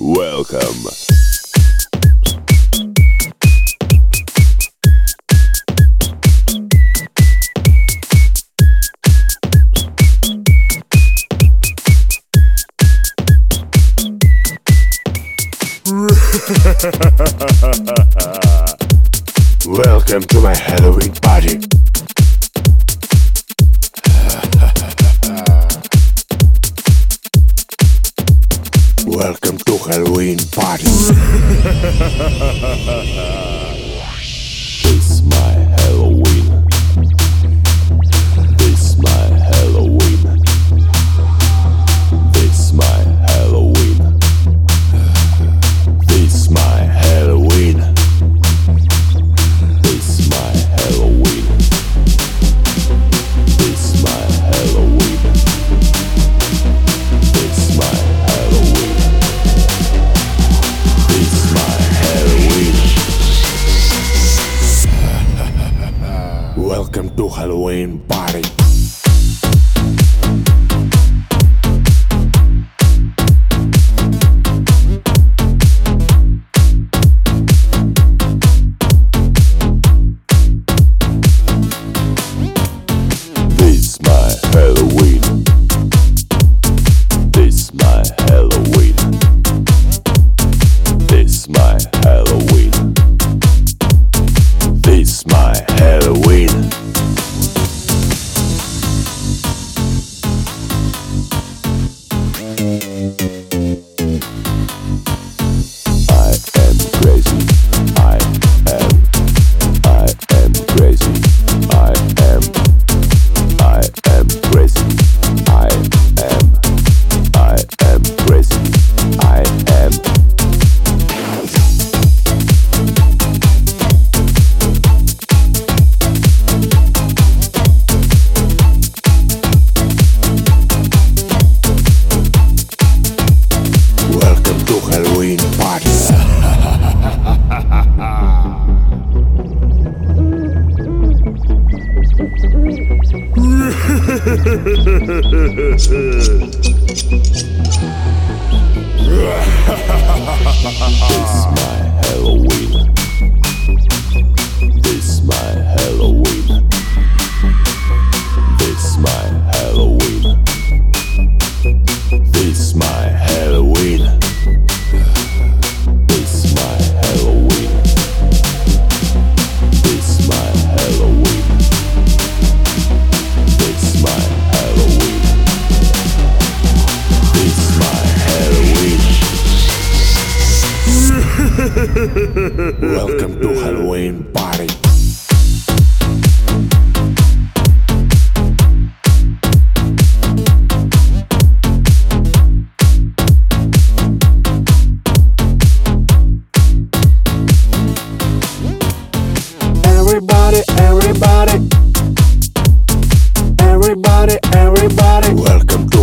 Welcome. Welcome to my Halloween party. Welcome to Halloween party. flowing body. Ha ha ha ha ha ha! Welcome to Halloween Party. Everybody, everybody, everybody, everybody. Welcome to